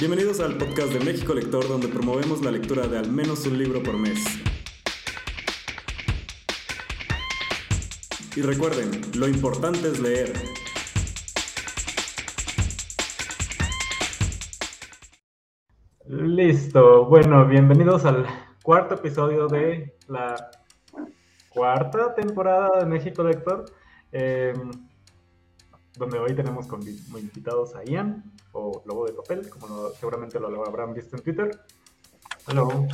Bienvenidos al podcast de México Lector, donde promovemos la lectura de al menos un libro por mes. Y recuerden, lo importante es leer. Listo, bueno, bienvenidos al cuarto episodio de la cuarta temporada de México Lector, eh, donde hoy tenemos como invitados a Ian, o Lobo de Papel, como seguramente lo habrán visto en Twitter. Hello.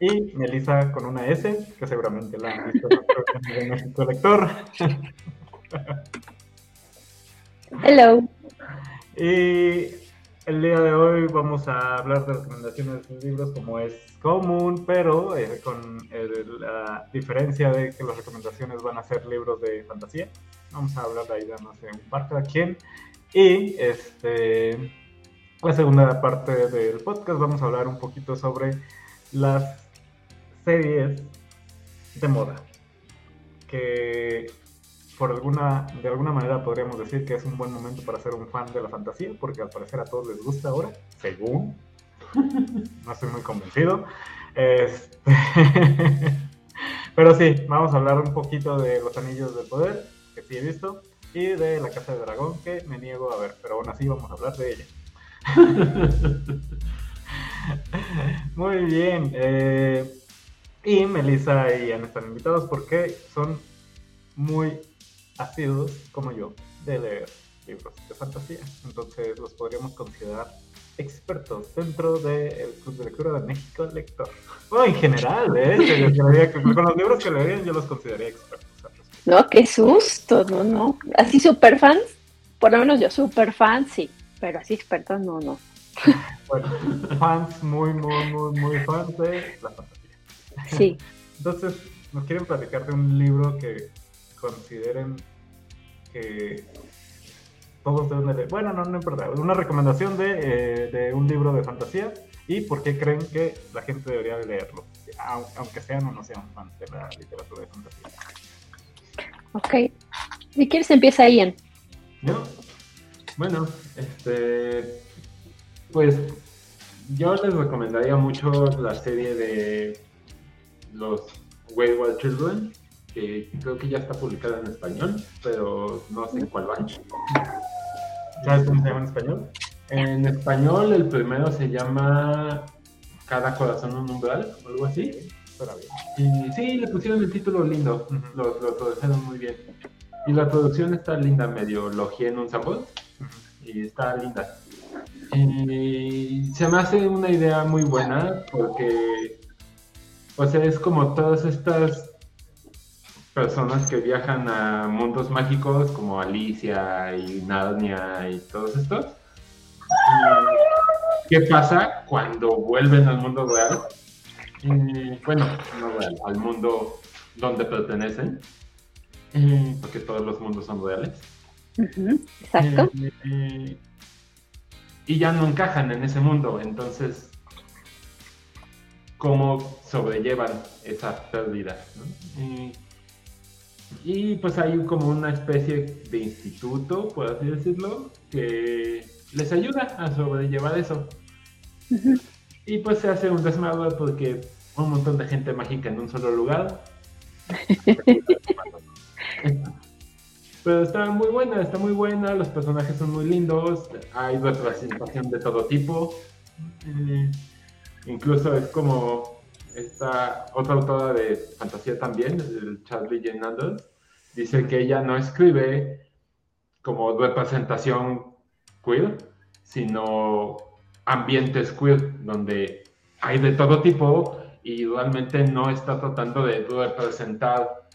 Y Melissa con una S, que seguramente la han visto en México Lector. Hello. Y el día de hoy vamos a hablar de recomendaciones de libros como es común, pero eh, con la diferencia de que las recomendaciones van a ser libros de fantasía. Vamos a hablar de ahí de, no sé, un par cada quien. Y este, la segunda parte del podcast vamos a hablar un poquito sobre las series de moda. Que por alguna, de alguna manera podríamos decir que es un buen momento para ser un fan de la fantasía, porque al parecer a todos les gusta ahora, según. No estoy muy convencido. Este... Pero sí, vamos a hablar un poquito de los anillos del poder, que sí he visto, y de la Casa de Dragón, que me niego a ver, pero aún así vamos a hablar de ella. Muy bien. Eh, y Melissa y Anne están invitados porque son muy asiduos, como yo, de leer libros de fantasía. Entonces los podríamos considerar expertos dentro del Club de Lectura de México Lector. O en general, ¿eh? con los libros que leerían yo los consideraría expertos. No, qué susto, no, no. Así super fans, por lo menos yo super fan, sí, pero así expertos, no, no. Bueno, fans muy, muy, muy, muy fans de la fantasía. Sí. Entonces, nos quieren platicar de un libro que consideren que todos deben leer. Bueno, no, no importa. Una recomendación de, eh, de, un libro de fantasía y por qué creen que la gente debería leerlo, aunque sean o no sean fans de la literatura de fantasía. Ok. Si quieres, empieza Ian. ¿Yo? Bueno, este. Pues yo les recomendaría mucho la serie de los Wayward Children, que creo que ya está publicada en español, pero no sé cuál va. ¿Sabes cómo se llama en español? En español, el primero se llama Cada corazón un umbral, o algo así. Y sí, le pusieron el título lindo, lo, lo tradujeron muy bien. Y la traducción está linda, medio logia en un sabor, y está linda. Y se me hace una idea muy buena porque, o sea, es como todas estas personas que viajan a mundos mágicos como Alicia y Narnia y todos estos. ¿Qué pasa cuando vuelven al mundo real? Bueno, no real, al mundo donde pertenecen, porque todos los mundos son reales. exacto. Eh, y ya no encajan en ese mundo, entonces, ¿cómo sobrellevan esa pérdida? y pues hay como una especie de instituto, por así decirlo, que les ayuda a sobrellevar eso. Y pues se hace un desmadre porque un montón de gente mágica en un solo lugar. Pero está muy buena, está muy buena, los personajes son muy lindos, hay representación de todo tipo. Eh, incluso es como esta otra autora de fantasía también, el Charlie Jane Anders, dice que ella no escribe como representación queer, sino ambientes queer, donde hay de todo tipo y realmente no está tratando de representar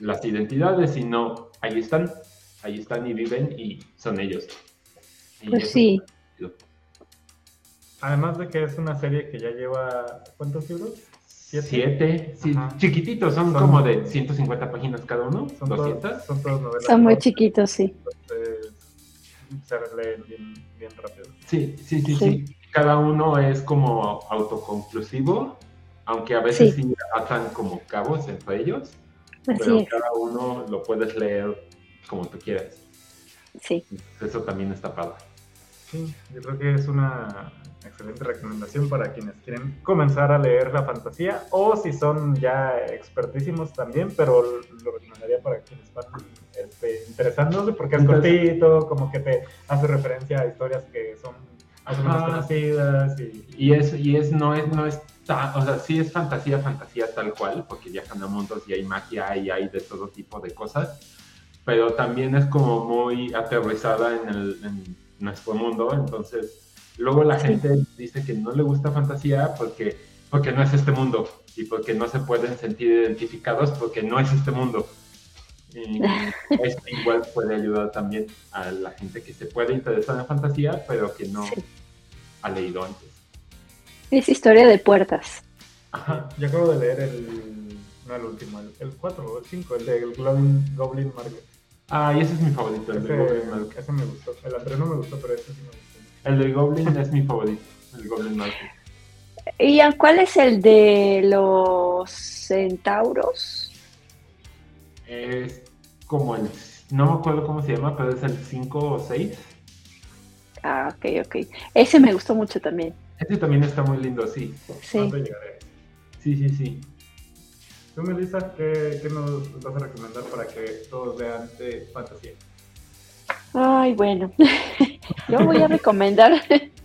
las identidades, sino ahí están, ahí están y viven y son ellos. pues sí. Además de que es una serie que ya lleva, ¿cuántos libros? Siete, sí, chiquititos, son, como de 150 páginas cada uno, son 200. son todos novelas. Son muy chiquitos, sí. Entonces, se leen bien, bien rápido. Sí, sí, sí, sí, Cada uno es como autoconclusivo, aunque a veces sí, atan como cabos entre ellos, pero cada uno lo puedes leer como tú quieras. Sí. Eso también está padre. Sí, yo creo que es una excelente recomendación para quienes quieren comenzar a leer la fantasía o si son ya expertísimos también, pero lo recomendaría para quienes van este, interesándose porque es cortito, como que te hace referencia a historias que son más conocidas y... y es y es no es no es o sea sí es fantasía fantasía tal cual porque viajan a mundos y hay magia y hay de todo tipo de cosas pero también es como muy aterrizada en, el, en nuestro mundo entonces Luego la gente dice que no le gusta fantasía porque, porque no es este mundo y porque no se pueden sentir identificados porque no es este mundo. Y esto igual puede ayudar también a la gente que se puede interesar en fantasía, pero que no ha leído antes. Es historia de puertas. Ajá, yo acabo de leer el, no el último, el 4 o el 5, el de Goblin, Goblin Market. Ah, y ese es mi favorito, el de Goblin Market. Ese me gustó, el anterior no me gustó, pero este sí me gustó. El de Goblin es mi favorito, el Goblin Market. ¿Y cuál es el de los centauros? Es como el, no me acuerdo cómo se llama, pero es el 5 o 6. Ah, ok, ok. Ese me gustó mucho también. Ese también está muy lindo, sí. Sí. Sí, sí, sí. Tú, Melissa, ¿qué, ¿qué, nos vas a recomendar para que todos vean de fantasía? Ay, bueno, yo voy a recomendar,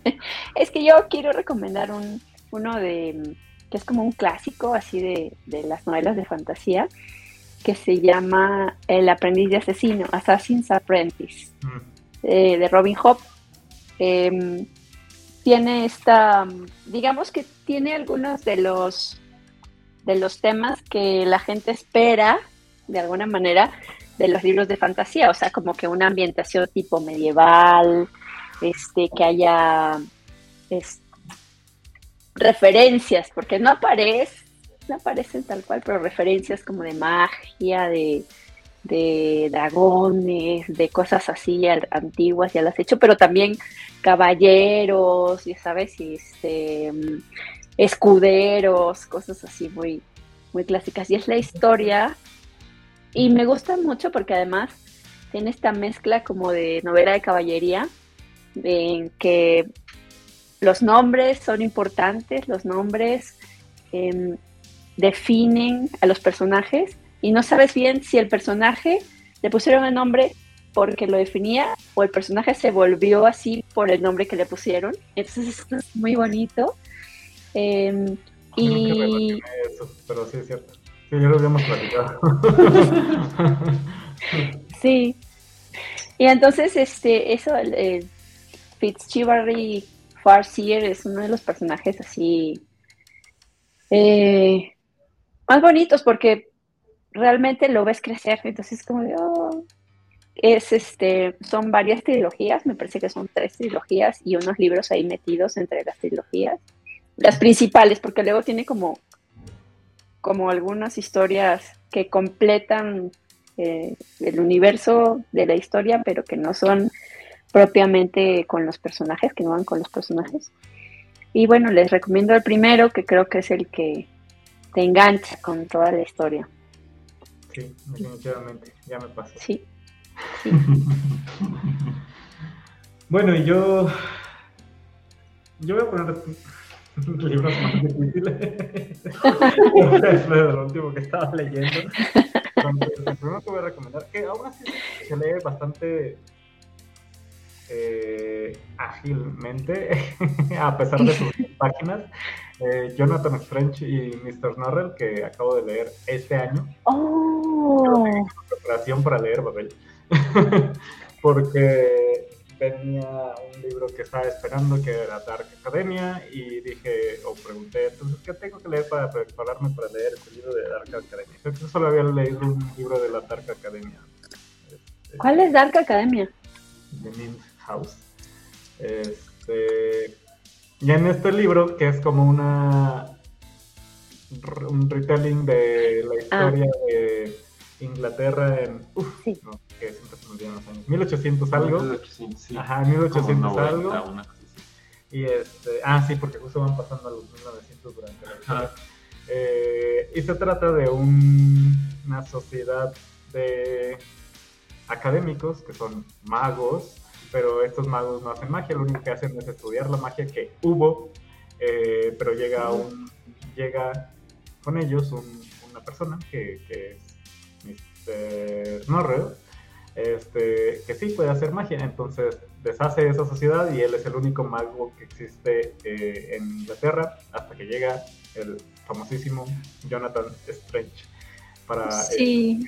es que yo quiero recomendar un, uno de, que es como un clásico así de, de las novelas de fantasía, que se llama El aprendiz de asesino, Assassin's Apprentice, mm. eh, de Robin Hood. Em, tiene esta, digamos que tiene algunos de los, de los temas que la gente espera, de alguna manera, de los libros de fantasía, o sea, como que una ambientación tipo medieval, este, que haya referencias, porque no aparece, no aparecen tal cual, pero referencias como de magia, de, de dragones, de cosas así antiguas, ya las he hecho, pero también caballeros, ya sabes, y este escuderos, cosas así muy, muy clásicas. Y es la historia y me gusta mucho porque además tiene esta mezcla como de novela de caballería, en que los nombres son importantes, los nombres em, definen a los personajes y no sabes bien si el personaje le pusieron el nombre porque lo definía o el personaje se volvió así por el nombre que le pusieron. Entonces esto es muy bonito. Em, y... Eso, pero sí es cierto. Sí, ya lo habíamos platicado. sí. Y entonces, este, eso, el, Fitzchivalry Farseer es uno de los personajes así eh, más bonitos porque realmente lo ves crecer. Entonces, como de, oh, es este, son varias trilogías, me parece que son tres trilogías y unos libros ahí metidos entre las trilogías. Las principales, porque luego tiene como como algunas historias que completan eh, el universo de la historia, pero que no son propiamente con los personajes, que no van con los personajes. Y bueno, les recomiendo el primero, que creo que es el que te engancha con toda la historia. Sí, definitivamente, ya me pasó. Sí. bueno, y yo, yo voy a poner libros más difíciles. es lo último que estaba leyendo. Entonces, el primero que voy a recomendar, que aún así se lee bastante eh, ágilmente, a pesar de sus páginas. Eh, Jonathan Strange y Mr. Norrell, que acabo de leer este año. Oh. Preparación para leer Babel. Porque tenía un libro que estaba esperando que era Dark Academia y dije, o pregunté, entonces, ¿qué tengo que leer para prepararme para leer este libro de Dark Academia? Creo que solo había leído un libro de la Dark Academia. ¿Cuál es Dark Academia? The Mint House. Este, y en este libro, que es como una un retelling de la ah. historia de Inglaterra en... Uf, no, que siempre se me olvidan los años. 1800 algo. 1800, sí. Ajá, 1800 algo. Y este, ah, sí, porque justo van pasando a los 1900 durante la historia. Eh, y se trata de un, una sociedad de académicos que son magos pero estos magos no hacen magia, lo único que hacen es estudiar la magia que hubo, eh, pero llega un llega con ellos una persona que, que es Mr. Norrell, este, que sí puede hacer magia, entonces deshace esa sociedad y él es el único mago que existe eh, en Inglaterra hasta que llega el famosísimo Jonathan Strange para eh,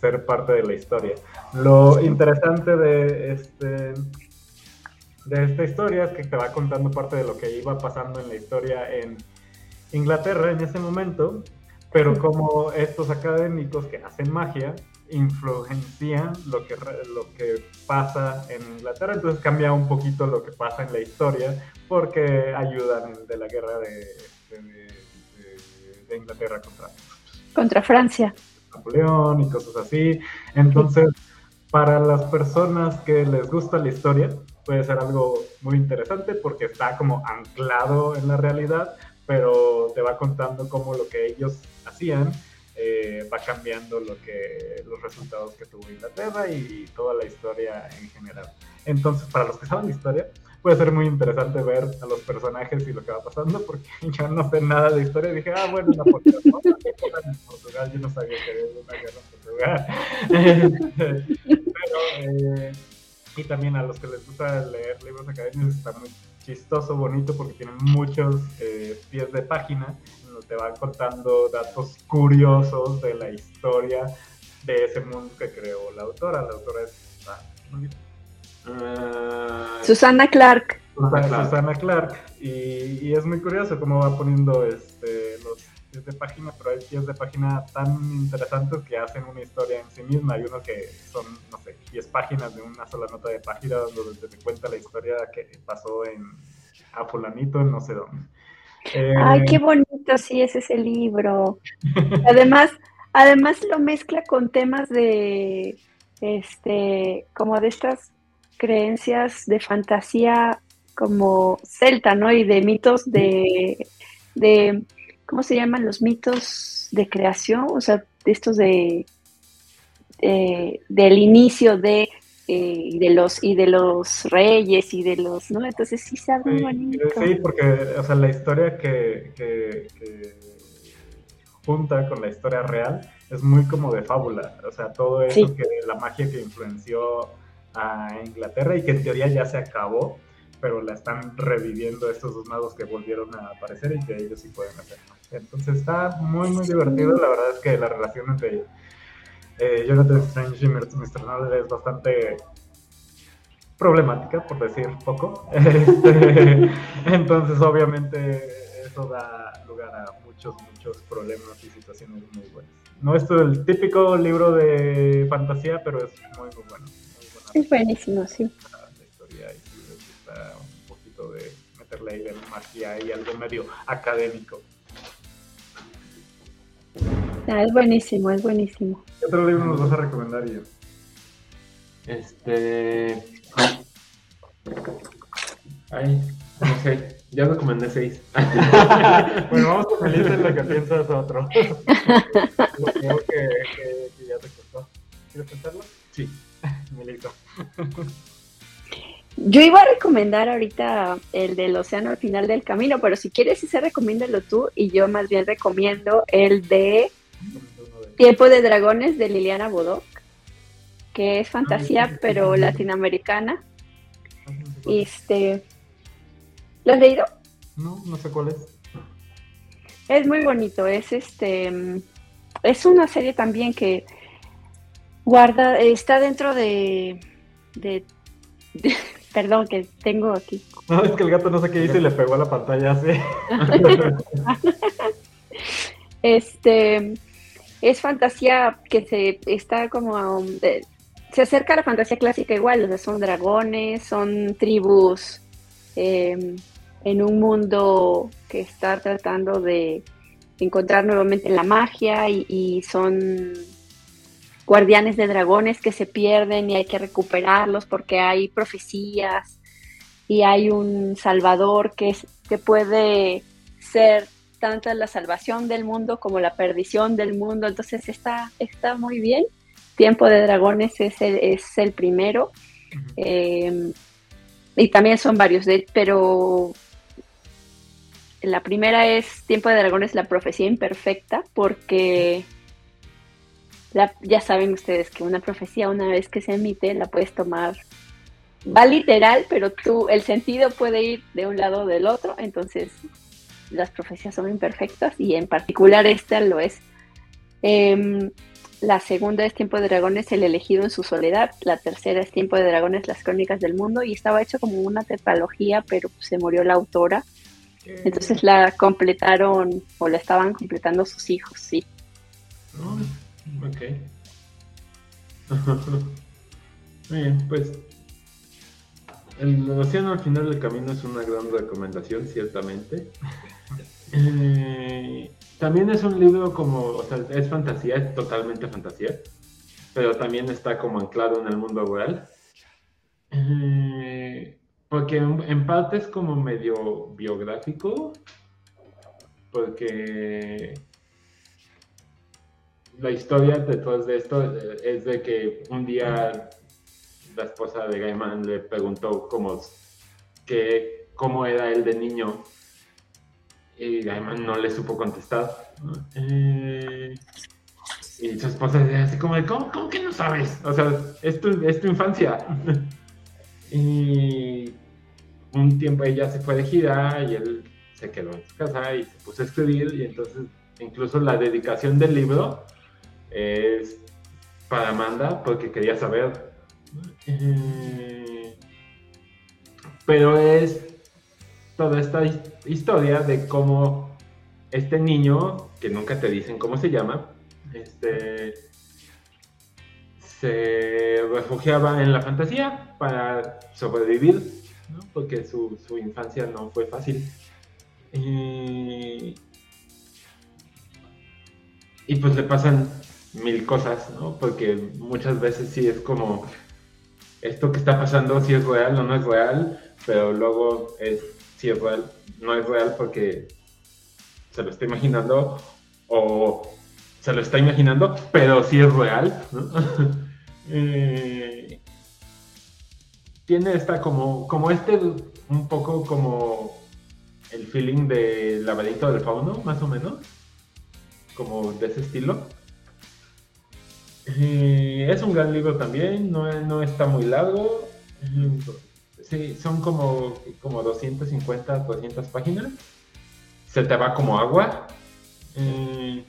ser parte de la historia. Lo interesante de este de esta historia es que te va contando parte de lo que iba pasando en la historia en Inglaterra en ese momento, pero como estos académicos que hacen magia influencian lo que, lo que pasa en Inglaterra, entonces cambia un poquito lo que pasa en la historia porque ayudan de la guerra de, de, Inglaterra contra, contra Francia. Napoleón y cosas así. Entonces, para las personas que les gusta la historia, puede ser algo muy interesante porque está como anclado en la realidad, pero te va contando cómo lo que ellos hacían eh, va cambiando lo que los resultados que tuvo Inglaterra y, toda la historia en general. Entonces, para los que saben la historia, puede ser muy interesante ver a los personajes y lo que va pasando, porque yo no sé nada de historia. Dije, ah, bueno, Napoleón, ¿no? en Portugal, yo no sabía que había una guerra en Portugal. Pero, eh, y también a los que les gusta leer libros académicos, está muy chistoso, bonito, porque tienen muchos eh, pies de página te van contando datos curiosos de la historia de ese mundo que creó la autora. La autora es ah, Susana Clark. Susana, Clark. Y, es muy curioso cómo va poniendo este, los pies de página, pero hay pies de página tan interesantes que hacen una historia en sí misma. Hay uno que son, no sé, 10 páginas de una sola nota de página donde te cuenta la historia que pasó en a fulanito en no sé dónde. Ay, qué eh, bonito, sí, ese es el libro. Además, además lo mezcla con temas de, este, como de estas creencias de fantasía como celta, ¿no? Y de mitos de, de, ¿cómo se llaman los mitos de creación? O sea, de estos de, del inicio de eh, de los y de los reyes y de los no entonces sí sabe sí, bonito sí porque o sea la historia que, que, junta con la historia real es muy como de fábula o sea todo eso que la magia que influenció a Inglaterra y que en teoría ya se acabó pero la están reviviendo estos dos magos que volvieron a aparecer y que ellos sí pueden hacer entonces está muy muy divertido la verdad es que la relación entre eh, Jonathan Strange y Mr. Novel es bastante problemática, por decir poco. Este, entonces, obviamente, eso da lugar a muchos, muchos problemas y situaciones muy buenas. No es el típico libro de fantasía, pero es muy, muy bueno. Es buenísimo, sí. La historia y gusta un poquito de meterle ahí la magia y algo medio académico. Ah, es buenísimo, es buenísimo. ¿Qué otro libro nos vas a recomendar, yo? Este. Ay, no sé. Ya recomendé seis. bueno, vamos con Melissa en lo que piensas otro. Creo que, que, ya te costó. ¿Quieres pensarlo? Sí. Yo iba a recomendar ahorita el del Océano al final del camino, pero si quieres, ese recomiéndalo tú y yo más bien recomiendo el de Tiempo de Dragones de Liliana Bodoc, que es fantasía, pero latinoamericana. Este, ¿Lo has leído? No, no sé cuál es. Es muy bonito, es este, es una serie también que guarda, está dentro de, de, perdón, que tengo aquí. No, es que el gato no sé qué hizo y le pegó a la pantalla así. este, es fantasía que se está como se acerca a la fantasía clásica igual, o sea, son dragones, son tribus em, en un mundo que está tratando de encontrar nuevamente la magia y, son guardianes de dragones que se pierden y hay que recuperarlos porque hay profecías y hay un salvador que, que puede ser tanto la salvación del mundo como la perdición del mundo, entonces está, está muy bien. Tiempo de Dragones es el, es el primero. Eh, y también son varios, de, pero la primera es Tiempo de Dragones, la profecía imperfecta, porque ya saben ustedes que una profecía una vez que se emite la puedes tomar, va literal, pero tú, el sentido puede ir de un lado o del otro, entonces las profecías son imperfectas y en particular esta lo es. Em, la segunda es Tiempo de Dragones, El elegido en su soledad. La tercera es Tiempo de Dragones, Las crónicas del mundo. Y estaba hecho como una tetralogía, pero se murió la autora. Entonces la completaron o la estaban completando sus hijos, sí. Ok. Bien, pues el océano al final del camino es una gran recomendación, ciertamente. Eh, también es un libro como, o sea, es fantasía, es totalmente fantasía, pero también está como anclado en el mundo real. Eh, porque en, parte es como medio biográfico, porque la historia detrás de esto es de que un día la esposa de Gaiman le preguntó cómo, que, cómo era él de niño y Gaiman no le supo contestar. Eh, y su esposa decía así como de, ¿cómo, ¿cómo, que no sabes? O sea, es tu, es tu infancia. y un tiempo ella se fue de gira y él se quedó en su casa y se puso a escribir y entonces incluso la dedicación del libro es para Amanda porque quería saber. Eh, pero es toda esta historia de cómo este niño, que nunca te dicen cómo se llama, este, se refugiaba en la fantasía para sobrevivir, porque su, infancia no fue fácil. Y, y pues le pasan mil cosas, ¿no? Porque muchas veces sí es como, esto que está pasando, si es real o no es real, pero luego es si es real, no es real porque se lo está imaginando o se lo está imaginando, pero sí es real. Eh, tiene esta como, como este, un poco como el feeling de laberinto del fauno, más o menos, como de ese estilo. Eh, es un gran libro también, no, no está muy largo. Sí, son como, como 250, 200 páginas. Se te va como agua. Eh,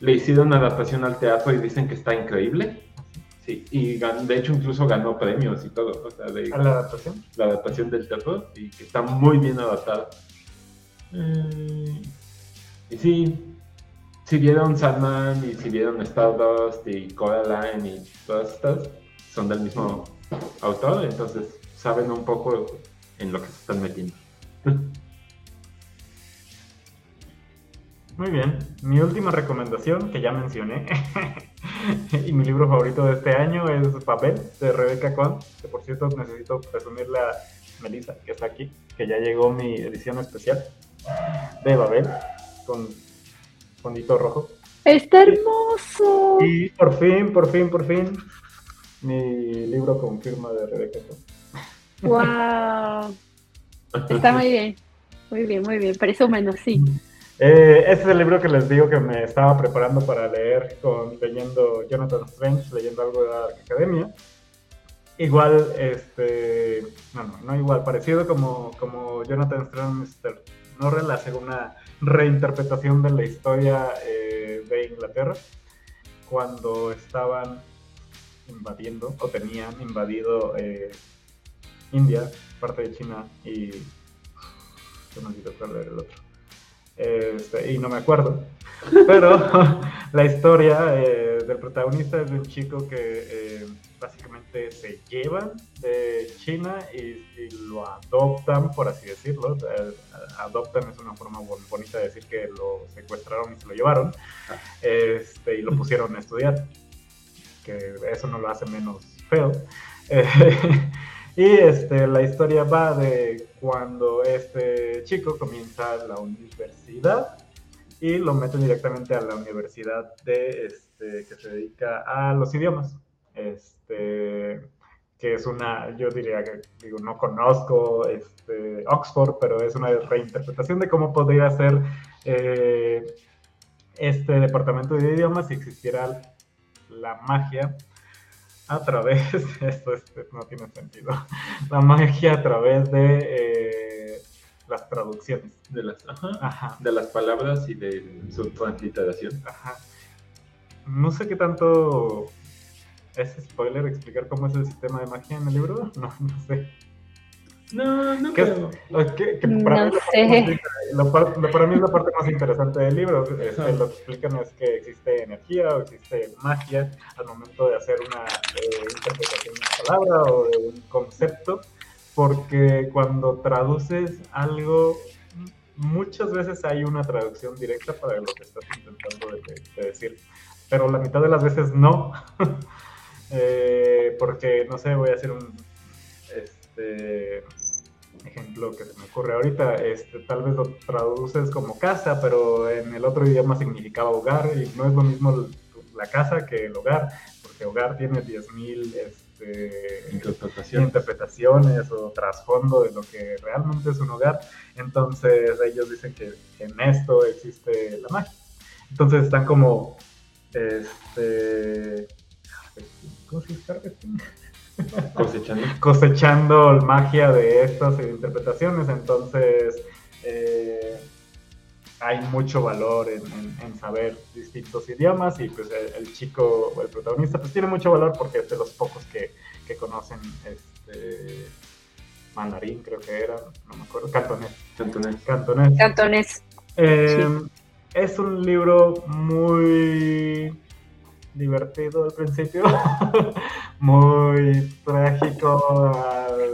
le hicieron una adaptación al teatro y dicen que está increíble. Sí, y de hecho incluso ganó premios y todo. O sea, ¿A la adaptación? La adaptación del teatro y que está muy bien adaptada. Eh, y sí, si vieron Sandman y si vieron Stardust y Coraline y todas estas, son del mismo autor, entonces saben un poco en lo que se están metiendo. Muy bien, mi última recomendación que ya mencioné y mi libro favorito de este año es Papel de Rebecca Cohn, que por cierto necesito presumirle a Melissa, que está aquí, que ya llegó mi edición especial de Babel con fondito rojo. Está hermoso. Y por fin, por fin, por fin, mi libro con firma de Rebecca Cohn. ¡Wow! Está muy bien, muy bien, muy bien. menos, sí. Eh, este es el libro que les digo que me estaba preparando para leer con leyendo Jonathan Strange, leyendo algo de Dark Academia. Igual, este, no, no, no igual, parecido como, como Jonathan Strange no relaciona una reinterpretación de la historia eh, de Inglaterra cuando estaban invadiendo o tenían invadido eh, India, parte de China y yo no el otro. Este, y no me acuerdo. Pero la historia eh, del protagonista es de un chico que básicamente se llevan de China y, lo adoptan, por así decirlo. Eh, adoptan es una forma bonita de decir que lo secuestraron y se lo llevaron este, y lo pusieron a estudiar. Que eso no lo hace menos feo. Y este, la historia va de cuando este chico comienza la universidad y lo meten directamente a la universidad de, este, que se dedica a los idiomas. Este, que es una, yo diría que, digo, no conozco este, Oxford, pero es una reinterpretación de cómo podría ser eh, este departamento de idiomas si existiera la magia a través, esto este, no tiene sentido, la magia a través de eh, las traducciones. De las, de las palabras y de su transliteración. Ajá. No sé qué tanto es spoiler explicar cómo es el sistema de magia en el libro. No, no sé. No, no creo. para, mí sé. para mí es la parte más interesante del libro. Este, lo que explican es que existe energía o existe magia al momento de hacer una eh, interpretación de una palabra o de un concepto, porque cuando traduces algo, muchas veces hay una traducción directa para lo que estás intentando decir, pero la mitad de las veces no. Eh, porque, no sé, voy a hacer un este, ejemplo que se me ocurre ahorita. Este, tal vez lo traduces como casa, pero en el otro idioma significaba hogar y no es lo mismo la casa que el hogar, porque hogar tiene 10.000 este, interpretaciones. interpretaciones o trasfondo de lo que realmente es un hogar. Entonces ellos dicen que en esto existe la magia. Entonces están como este Cosechando. Cosechando magia de estas interpretaciones, entonces eh, hay mucho valor en, saber distintos idiomas y pues el, chico o el protagonista pues tiene mucho valor porque es de los pocos que, conocen este mandarín creo que era, no me acuerdo, cantonés. Cantonés. Cantonés. Eh, es un libro muy divertido al principio, muy trágico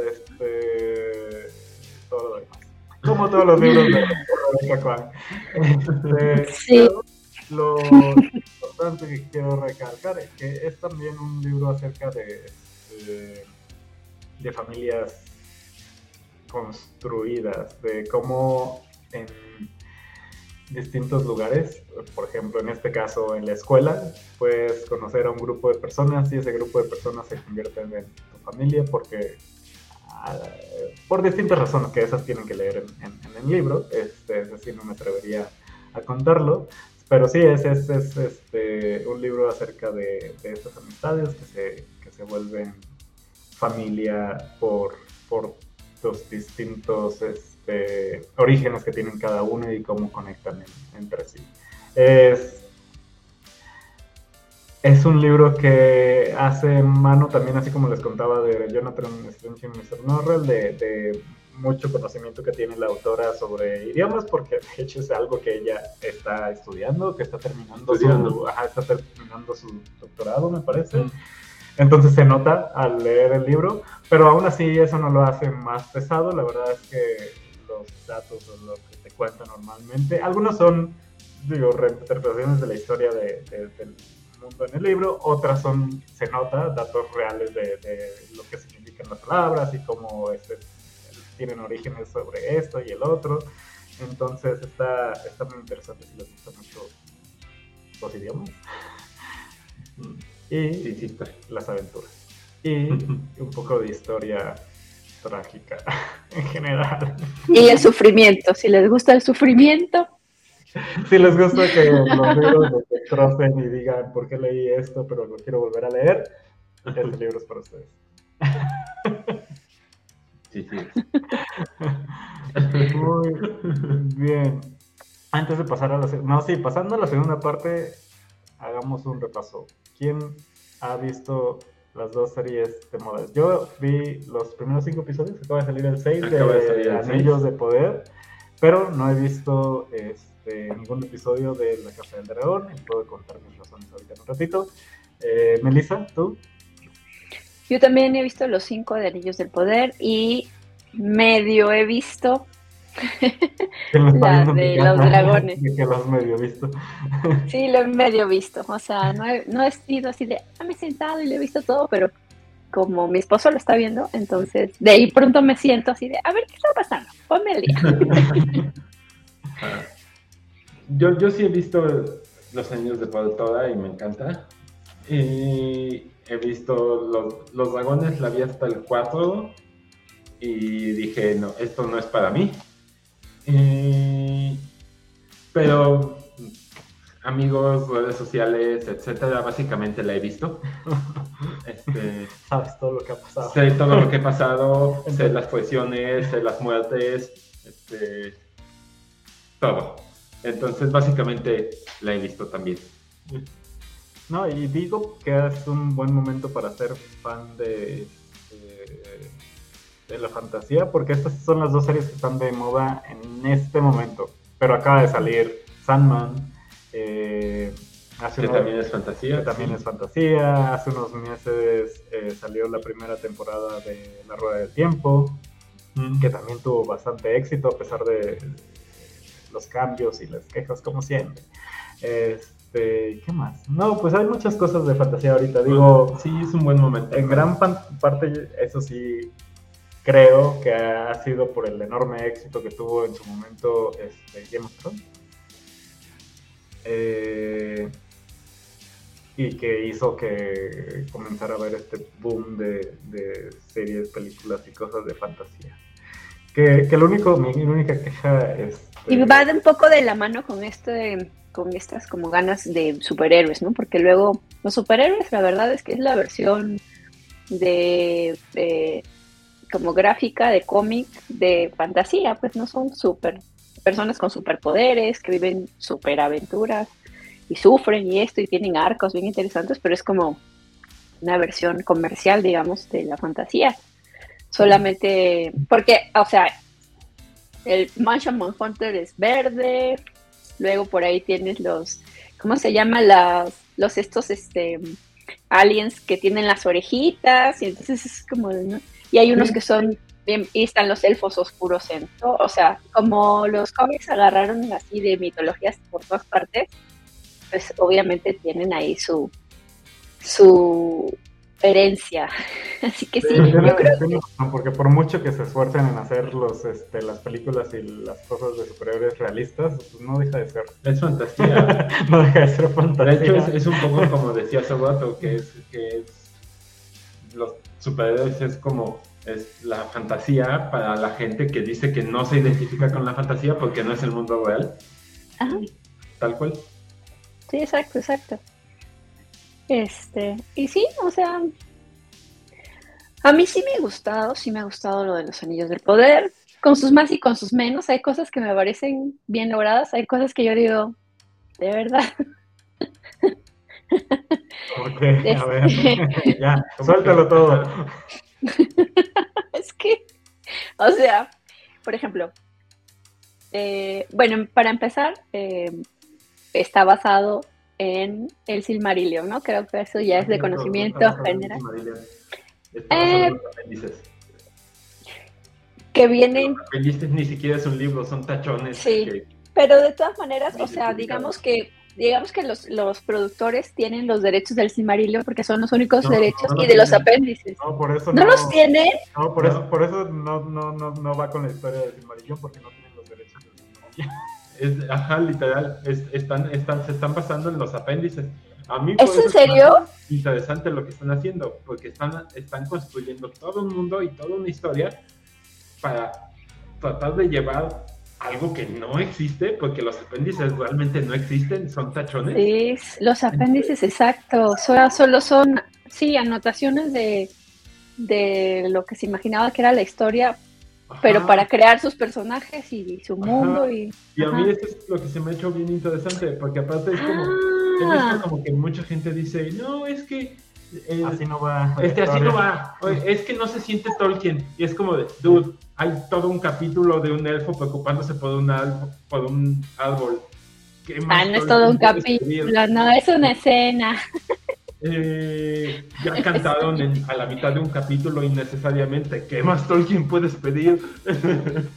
este, todo lo demás. Como todos los libros de Rebecca este, Lo importante que quiero recalcar es que es también un libro acerca de, de, de familias construidas, de cómo en distintos lugares, por ejemplo, en este caso en la escuela, puedes conocer a un grupo de personas y ese grupo de personas se convierte en tu familia porque ah, por distintas razones que esas tienen que leer en, el libro, este, es decir, no me atrevería a contarlo, pero sí, es, es, es este, un libro acerca de, de estas amistades que se, que se vuelven familia por, por los distintos... Este, este, orígenes que tienen cada uno y cómo conectan entre sí. Es, es un libro que hace mano también, así como les contaba de Jonathan Strange y Mr. Norrell, de, mucho conocimiento que tiene la autora sobre idiomas, porque de hecho es algo que ella está estudiando, que está terminando, su, está terminando su doctorado, me parece. Mm. Entonces se nota al leer el libro, pero aún así eso no lo hace más pesado. La verdad es que datos o lo que te cuenta normalmente. Algunos son, digo, reinterpretaciones de la historia de, del mundo en el libro, otras son, se nota, datos reales de, lo que significan las palabras y cómo este, tienen orígenes sobre esto y el otro. Entonces está, está muy interesante si les gusta mucho los idiomas. Y las aventuras. Y un poco de historia trágica en general. Y el sufrimiento, si les gusta el sufrimiento. Si les gusta que los libros se destrocen y digan por qué leí esto, pero lo quiero volver a leer, este libro es para ustedes. Sí, sí. Muy bien. Antes de pasar a la no, sí, pasando a la segunda parte, hagamos un repaso. ¿Quién ha visto las dos series de moda. Yo vi los primeros cinco episodios, acaba de salir el 6 de, Anillos de Poder, pero no he visto este, ningún episodio de La Casa del Dragón y puedo contar mis razones ahorita en un ratito. Eh, Melissa, ¿tú? Yo también he visto los cinco de Anillos del Poder y medio he visto la de los dragones. Que los medio visto. sí, lo he medio visto. O sea, no he, no he sido así de, ah, me he sentado y lo he visto todo, pero como mi esposo lo está viendo, entonces de ahí pronto me siento así de, a ver, ¿qué está pasando? Ponme el día. yo, yo sí he visto Los Años de Poder toda y me encanta. Y he visto los, los dragones, la vi hasta el 4 y dije, no, esto no es para mí. Eh, pero amigos, redes sociales, etcétera, básicamente la he visto. Este, Sabes todo lo que ha pasado. sé todo lo que ha pasado, sé las poesiones, sé las muertes, este, todo. Entonces, básicamente la he visto también. No, y digo que es un buen momento para ser fan de, de, de la fantasía, porque estas son las dos series que están de moda en este momento. Pero acaba de salir Sandman. eh, hace Que unos- también es fantasía. que también es fantasía. Hace unos meses eh, salió la primera temporada de La Rueda del Tiempo, Mm. que también tuvo bastante éxito a pesar de los cambios y las quejas, como siempre. Este, ¿Qué más? No, pues hay muchas cosas de fantasía ahorita. Digo, sí, es un buen momento. en gran pan- parte, eso sí, creo que ha sido por el enorme éxito que tuvo en su momento este, Game of Thrones. Eh, y que hizo que comenzara a ver este boom de, series, películas y cosas de fantasía. Que, que lo único, mi, única queja es... Y va de un poco de la mano con este, con estas como ganas de superhéroes, ¿no? Porque luego los superhéroes, la verdad es que es la versión de- como gráfica de cómic de fantasía, pues no son super personas con superpoderes que viven superaventuras y sufren y esto y tienen arcos bien interesantes, pero es como una versión comercial, digamos, de la fantasía. Solamente porque, o sea, el Martian Manhunter es verde, luego por ahí tienes los, ¿cómo se llama? Las, los estos, este, aliens que tienen las orejitas, y entonces es como. Y hay unos que son, bien, y están los elfos oscuros en todo, o sea, como los cómics agarraron así de mitologías por todas partes, pues obviamente tienen ahí su, su herencia, así que sí, yo creo razón, porque por mucho que se esfuercen en hacer los, este, las películas y las cosas de superhéroes realistas, pues no deja de ser, Es fantasía. no deja de ser De fantasía. hecho, es, es un poco como decía hace rato, que es, que es los superhéroes es como es la fantasía para la gente que dice que no se identifica con la fantasía porque no es el mundo real, Ajá. tal cual. Sí, exacto, exacto. Este, y sí, o sea, a mí sí me ha gustado, sí me ha gustado lo de los anillos del poder, con sus más y con sus menos. Hay cosas que me parecen bien logradas, hay cosas que yo digo, de verdad. Porque, a ver, Este- ya, suéltalo todo. es que, o sea, por ejemplo, eh, bueno, para empezar, eh, está basado en el Silmarillion, ¿no? Creo que eso ya es de conocimiento general. Eh, Que vienen Aprendices ni siquiera es un libro, son tachones. Sí. que- Pero de todas maneras, o sea, digamos que digamos que los, los productores tienen los derechos del Silmarillion porque son los únicos No, derechos no y de los apéndices. No, por eso ¿No los tienen? No, por eso, por eso no, no, no, no va con la historia de Silmarillion, porque no tienen los derechos de Silmarillion. Es, ajá, literal, es- están, están, se están basando en los apéndices. A mí ¿Es en serio? Interesante lo que están haciendo, porque están, están construyendo todo un mundo y toda una historia para tratar de llevar algo que no existe, porque los apéndices realmente no existen, son tachones. Sí, los apéndices, exacto. Solo, solo son, sí, anotaciones de, de lo que se imaginaba que era la historia, Ajá. pero para crear sus personajes y su Ajá. mundo. Y, Y a mí esto es lo que se me ha hecho bien interesante, porque aparte es como, visto Ah, como que mucha gente dice, no, es que... eh, Así no va. Este, así no va. Oye, es que no se siente Tolkien. Y es como de, dude, hay todo un capítulo de un elfo preocupándose por un, al- por un árbol. ¿Qué más ah, no es todo un capítulo, no, es una escena. Eh, ya cantaron en- a la mitad de un capítulo innecesariamente. ¿Qué más Tolkien puedes pedir?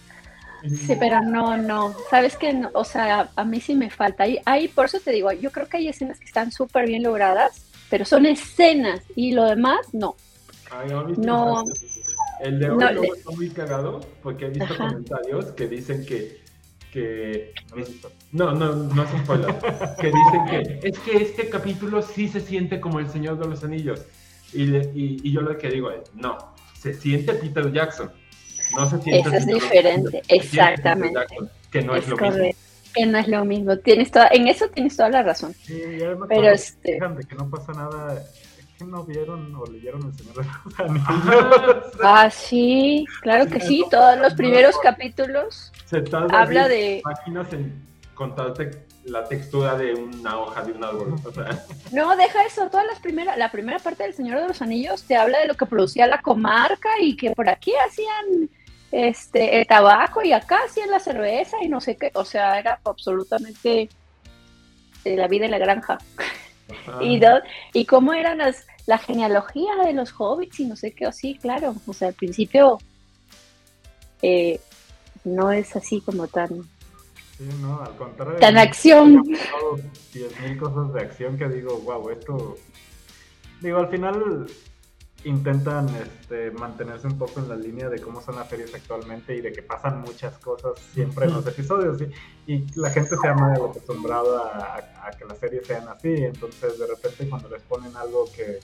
Sí, pero no, no. Sabes que, no, o sea, a mí sí me falta. Ahí, ahí, por eso te digo, yo creo que hay escenas que están súper bien logradas, pero son escenas y lo demás, no. Ay, No. El de hoy No, luego está muy cagado porque he visto Ajá. comentarios que dicen que, que No. No, no, es un spoiler. que dicen que es que este capítulo sí se siente como el Señor de los Anillos. Y, le- y, y yo lo que digo es, no, se siente Peter Jackson. No se siente Eso es diferente, exactamente. Jackson, que no es, es lo mismo. Que no es lo mismo. Tienes toda, en eso tienes toda la razón. Sí, Pero este- de que no pasa nada, es que no vieron o leyeron El Señor de los Anillos. Ajá. Ah, sí, claro que sí. Todos los primeros capítulos Se habla de. páginas en contarte la textura de una hoja de un árbol. O sea, No, deja eso. Todas las primeras, la primera parte del Señor de los Anillos te habla de lo que producía la comarca y que por aquí hacían este el tabaco y acá hacían la cerveza y no sé qué. O sea, era absolutamente la vida en la granja. ajá. Y, y cómo eran las, la genealogía de los hobbits y no sé qué, o sí, claro, o sea, al principio eh, no es así como tan, Sí, no, al contrario. tan acción. 10.000 cosas de acción que digo, wow, esto. Digo, al final intentan este, mantenerse un poco en la línea de cómo son las series actualmente y de que pasan muchas cosas siempre en los episodios. Y, y la gente se ha mal acostumbrado a, a- a que las series sean así. Entonces, de repente, cuando les ponen algo que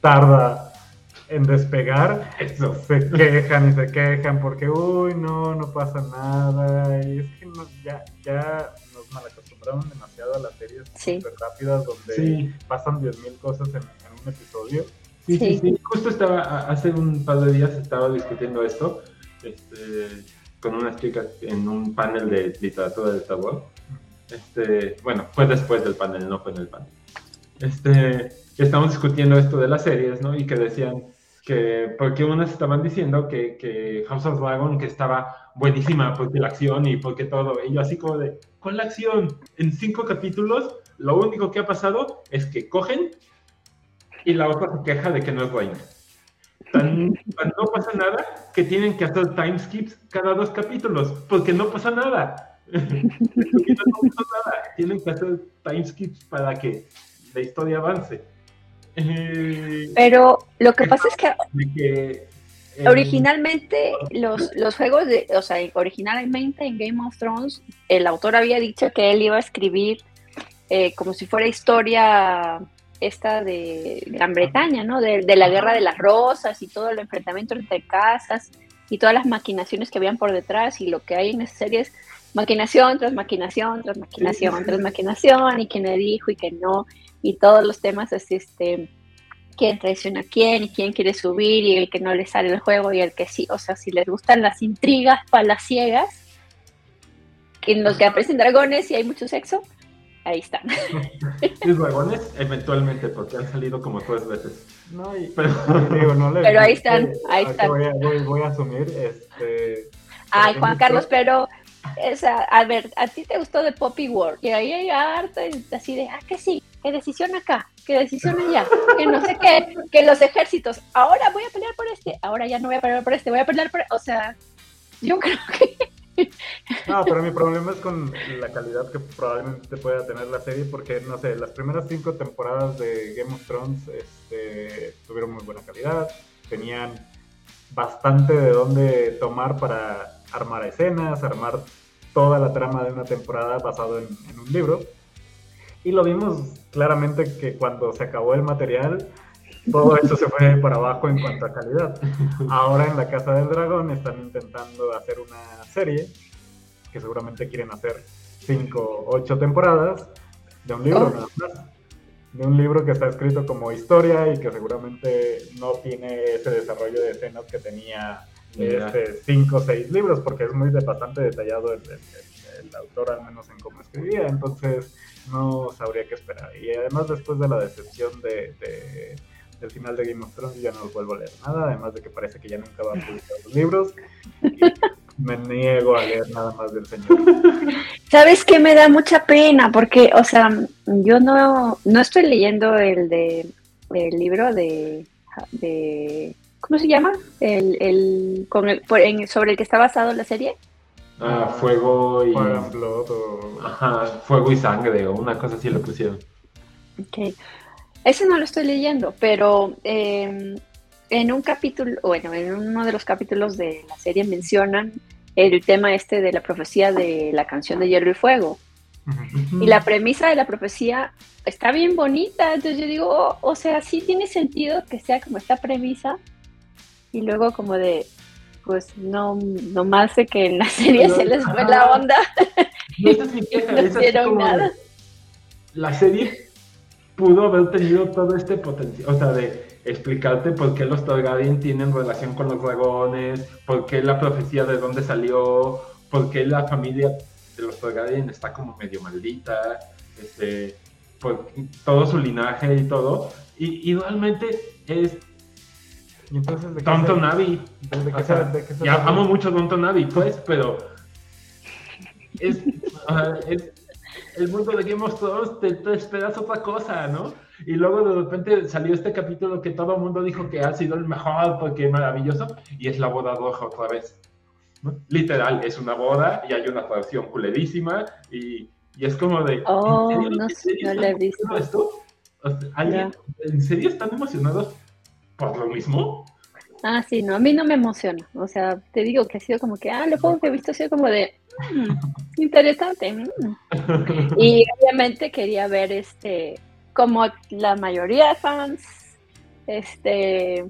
tarda en despegar, Eso. se quejan y se quejan porque, uy, no, no pasa nada. Y es que no- ya, ya nos mal acostumbraron demasiado a las series Sí. súper rápidas donde Sí. pasan 10.000 cosas en, en un episodio. Sí, sí, Sí. Justo estaba, hace un par de días estaba discutiendo esto este, con unas chicas en un panel de literatura de Tabor. Este, bueno, fue después del panel, no fue en el panel. Este, estamos discutiendo esto de las series, ¿no? Y que decían que, porque unas estaban diciendo que, que House of Dragon que estaba buenísima porque la acción y porque todo. Y yo así como de, con la acción, en cinco capítulos, lo único que ha pasado es que cogen y la otra se queja de que no es reina. Tan, tan no pasa nada que tienen que hacer time skips cada dos capítulos, porque no pasa nada. Porque no pasa nada. Tienen que hacer time skips para que la historia avance. Eh, Pero lo que pasa es que que, eh, originalmente los, los juegos de, o sea, originalmente en Game of Thrones, el autor había dicho que él iba a escribir eh, como si fuera historia esta de Gran Bretaña, ¿no? De, de la guerra de las rosas y todo el enfrentamiento entre casas y todas las maquinaciones que habían por detrás y lo que hay en esa serie es maquinación tras maquinación tras maquinación tras maquinación y quién le dijo y que no y todos los temas así este quién traiciona a quién y quién quiere subir y el que no le sale el juego y el que sí, o sea, si les gustan las intrigas palaciegas en los que aparecen dragones y hay mucho sexo, ahí están. Los dragones, eventualmente, porque han salido como tres veces. No, y, Pero, y digo, no le- Pero ahí están, ahí ahorita están. Voy a, voy- voy a asumir, este... Ay, Juan Carlos, pero esa, a ver, a ti te gustó de Poppy World y ahí hay harto y así de, ah, que sí, que decisión acá, que decisión allá, que no sé qué, que los ejércitos, ahora voy a pelear por este, ahora ya no voy a pelear por este, voy a pelear por, o sea, yo creo que No, pero mi problema es con la calidad que probablemente pueda tener la serie, porque, no sé, las primeras cinco temporadas de Game of Thrones este, tuvieron muy buena calidad, tenían bastante de dónde tomar para armar escenas, armar toda la trama de una temporada basado en, en un libro. Y lo vimos claramente que cuando se acabó el material, todo eso se fue para abajo en cuanto a calidad. Ahora en la Casa del Dragón están intentando hacer una serie que seguramente quieren hacer cinco o ocho temporadas de un libro Oh. nada más. De un libro que está escrito como historia y que seguramente no tiene ese desarrollo de escenas que tenía Ya. este, cinco o seis libros, porque es muy de, bastante detallado el, el- el- el autor, al menos en cómo escribía. Entonces no sabría qué esperar. Y además después de la decepción de, de- del final de Game of Thrones, ya no vuelvo a leer nada, además de que parece que ya nunca va a publicar los libros. Y me niego a leer nada más del señor. ¿Sabes qué me da mucha pena? Porque, o sea, yo no, no estoy leyendo el de el libro de, de ¿cómo se llama? El, el, con el por- en- sobre el que está basado la serie. ah, fuego y. Fire and Blood o... Ajá, fuego y sangre, o una cosa así le pusieron. Ok. Ese no lo estoy leyendo, pero eh, en un capítulo, bueno, en uno de los capítulos de la serie mencionan el tema este de la profecía de la canción de Hielo y Fuego. Y la premisa de la profecía está bien bonita, entonces yo digo, oh, o sea, sí tiene sentido que sea como esta premisa y luego como de, pues no, no más de que en la serie se les fue la onda. No, queja, es así como de- la serie pudo haber tenido todo este potencial, o sea, de explicarte por qué los Targaryen tienen relación con los dragones, por qué la profecía de dónde salió, por qué la familia de los Targaryen está como medio maldita, este, por todo su linaje y todo. Y, y realmente es Y entonces, ¿de se- Navi. de- qué sea, de qué ya amo mucho Downton Abbey, pues, pero es el mundo de Game of Thrones, te, te esperas otra cosa, ¿no? Y luego de repente salió este capítulo que todo el mundo dijo que ha sido el mejor porque maravilloso, y es la boda roja otra vez. ¿no? Literal, es una boda y hay una traducción culerísima y, y es como de... Oh, ¿en serio? no ¿En sé, serio no la he visto. esto? ¿alguien- ¿En serio están emocionados por lo mismo? Ah, sí, no, a mí no me emociona. O sea, te digo que ha sido como que, ah, lo poco que he visto ha sido como de, mm, interesante. mm. Y obviamente quería ver este, como la mayoría de fans, este,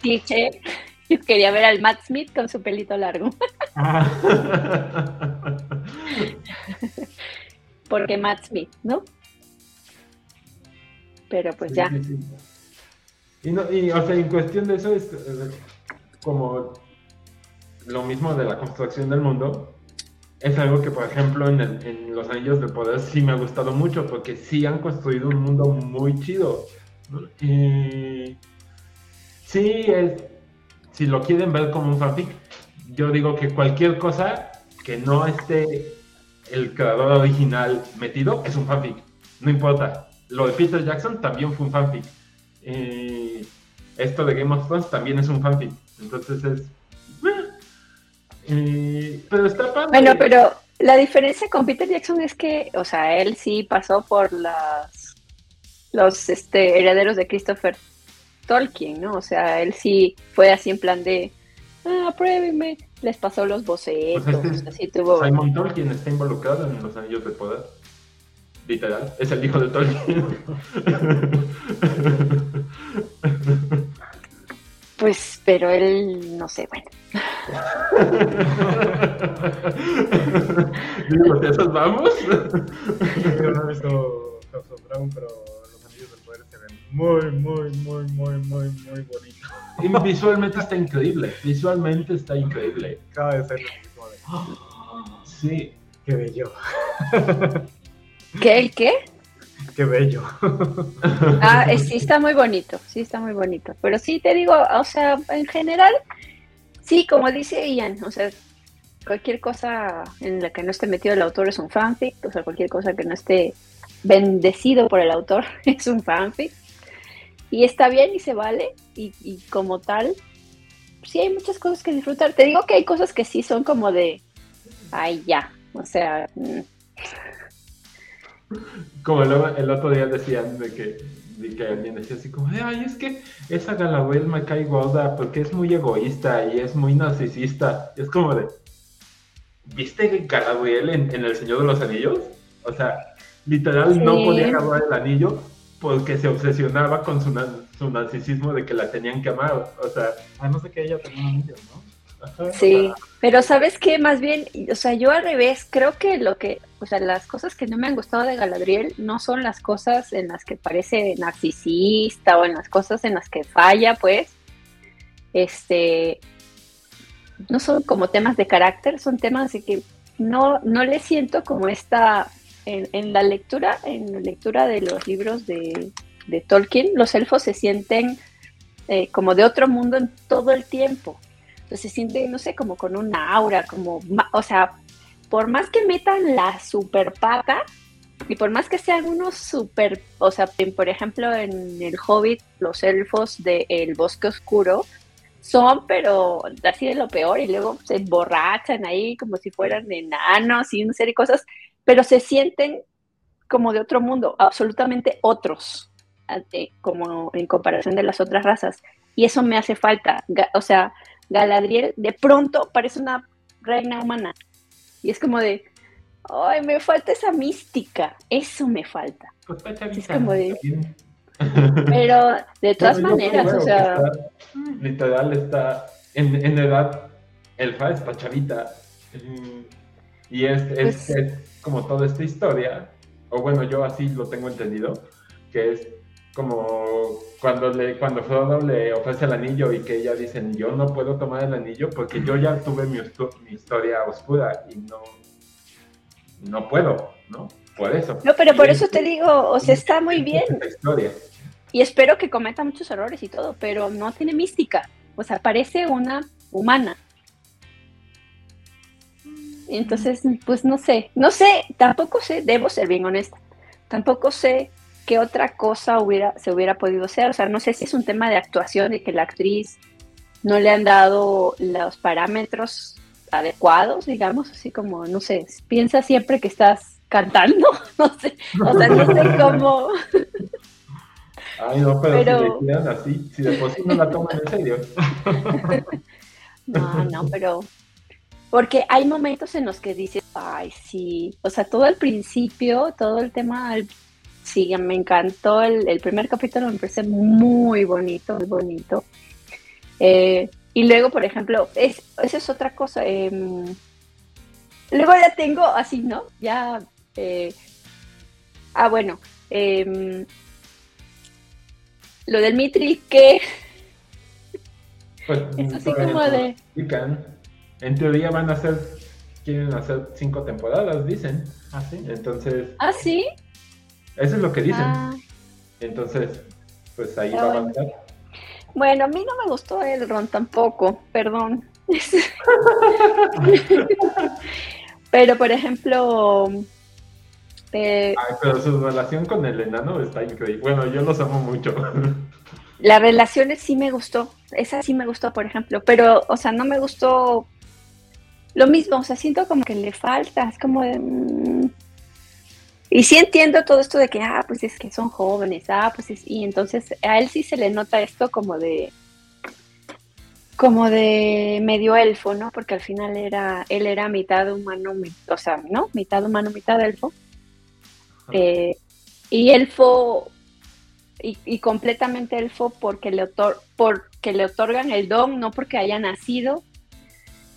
cliché, yo quería ver al Matt Smith con su pelito largo, porque Matt Smith, ¿no? Pero pues Sí, ya. sí, sí. Y, no, y, o sea, en cuestión de eso es como lo mismo de la construcción del mundo. Es algo que, por ejemplo, en, Los Anillos de Poder sí me ha gustado mucho porque sí han construido un mundo muy chido. Y sí, es, si lo quieren ver como un fanfic, yo digo que cualquier cosa que no esté el creador original metido es un fanfic. No importa. Lo de Peter Jackson también fue un fanfic. Eh, esto de Game of Thrones también es un fanfic. Entonces es. Eh, pero está padre. Bueno, pero la diferencia con Peter Jackson es que, o sea, él sí pasó por las los este, herederos de Christopher Tolkien, ¿no? O sea, él sí fue así en plan de, ah, pruébenme, les pasó los bocetos, Pues este- así tuvo... Simon Tolkien está involucrado en los anillos de poder. Literal, es el hijo de Tolkien. Pues, pero él, no sé, bueno. Digo, ¿de esos vamos? Yo no he visto House of Dragon, pero los anillos del poder se ven muy, muy, muy, muy, muy, muy bonitos. Y visualmente está increíble. Visualmente está increíble. Cada escena es de, ¡ah! Sí. qué bello, ¿Qué? ¿El qué? Qué bello. Ah, eh, sí está muy bonito, sí está muy bonito. Pero sí te digo, o sea, en general, sí, como dice Ian, o sea, cualquier cosa en la que no esté metido el autor es un fanfic, o sea, cualquier cosa que no esté bendecido por el autor es un fanfic. Y está bien y se vale, y, como tal, sí hay muchas cosas que disfrutar. Te digo que hay cosas que sí son como de, ay, ya, o sea, mm, Como el otro día decían de que, de que alguien decía así como, ay, es que esa Galadriel me cae gorda porque es muy egoísta y es muy narcisista. Y es como de, ¿viste Galadriel en, en El Señor de los Anillos? O sea, literal no podía agarrar el anillo porque se obsesionaba con su, na- su narcisismo de que la tenían que amar. O sea, Además de que ella tenía anillos, ¿no? ajá, Sí, pero ¿sabes qué? Más bien, o sea, yo al revés, creo que lo que, o sea, las cosas que no me han gustado de Galadriel no son las cosas en las que parece narcisista o en las cosas en las que falla, pues, este, no son como temas de carácter, son temas de que no, no le siento como esta, en, la lectura, en la lectura de los libros de, de Tolkien, los elfos se sienten eh, como de otro mundo en todo el tiempo. Entonces se siente, no sé, como con un aura, como, o sea, por más que metan la super pata y por más que sean unos super, o sea, por ejemplo, en el Hobbit, los elfos del bosque oscuro son, pero así de lo peor, y luego se emborrachan ahí como si fueran enanos y una serie de cosas, pero se sienten como de otro mundo, absolutamente otros, ante- como en comparación de las otras razas. Y eso me hace falta. O sea, Galadriel de pronto parece una reina humana. Y es como de, Ay, me falta esa mística. Eso me falta. Pues. Es como de-. Pero de todas maneras, o sea, está- literal está en, en edad, Elfa está chavita. mm, Y es, es, Pues- es como toda esta historia, o bueno, yo así lo tengo entendido, que es como cuando le cuando Frodo le ofrece el anillo y que ella dice, yo no puedo tomar el anillo porque yo ya tuve mi, historia oscura y no, no puedo, ¿no? Por eso. no, pero por Y eso es- te digo, o sea, está muy bien. historia. Y espero que cometa muchos errores y todo, pero no tiene mística. O sea, parece una humana. Entonces, pues no sé, no sé, tampoco sé, debo ser bien honesta, tampoco sé qué otra cosa hubiera, se hubiera podido hacer. O sea, no sé si es un tema de actuación, de que la actriz no le han dado los parámetros adecuados, digamos, así como, no sé, piensa siempre que estás cantando, no sé, o sea, no sé cómo, Ay, no, pero, Pero- si le así, si de por sí no la toman en serio. No, no, pero porque hay momentos en los que dices, ay, sí, o sea, todo al principio, todo el tema, al- sí, me encantó el, el primer capítulo, me parece muy bonito, muy bonito. Eh, y luego, por ejemplo, es, esa es otra cosa. em, luego ya tengo así, ¿no? Ya, eh, ah, bueno, em, lo del Mitri, que Pues, es así como de... explican. En teoría van a hacer, quieren hacer cinco temporadas, dicen. ¿Así? Entonces, Ah, sí. Eso es lo que dicen. Ah, Entonces, pues ahí Ah, va a avanzar. bueno, a mí no me gustó el Ron tampoco, perdón. Pero, por ejemplo, eh, Ay, pero su relación con el enano está increíble. Bueno, yo los amo mucho. las relaciones sí me gustó. Esa sí me gustó, por ejemplo. Pero, o sea, no me gustó lo mismo. O sea, siento como que le falta. Es como de... mm. Y sí entiendo todo esto de que, ah, pues es que son jóvenes, ah, pues es... Y entonces a él sí se le nota esto como de... Como de medio elfo, ¿no? Porque al final era, él era mitad humano, mi- o sea, ¿no? Mitad humano, mitad elfo. Eh, y elfo, y, y completamente elfo porque le, otor- porque le otorgan el don, no porque haya nacido.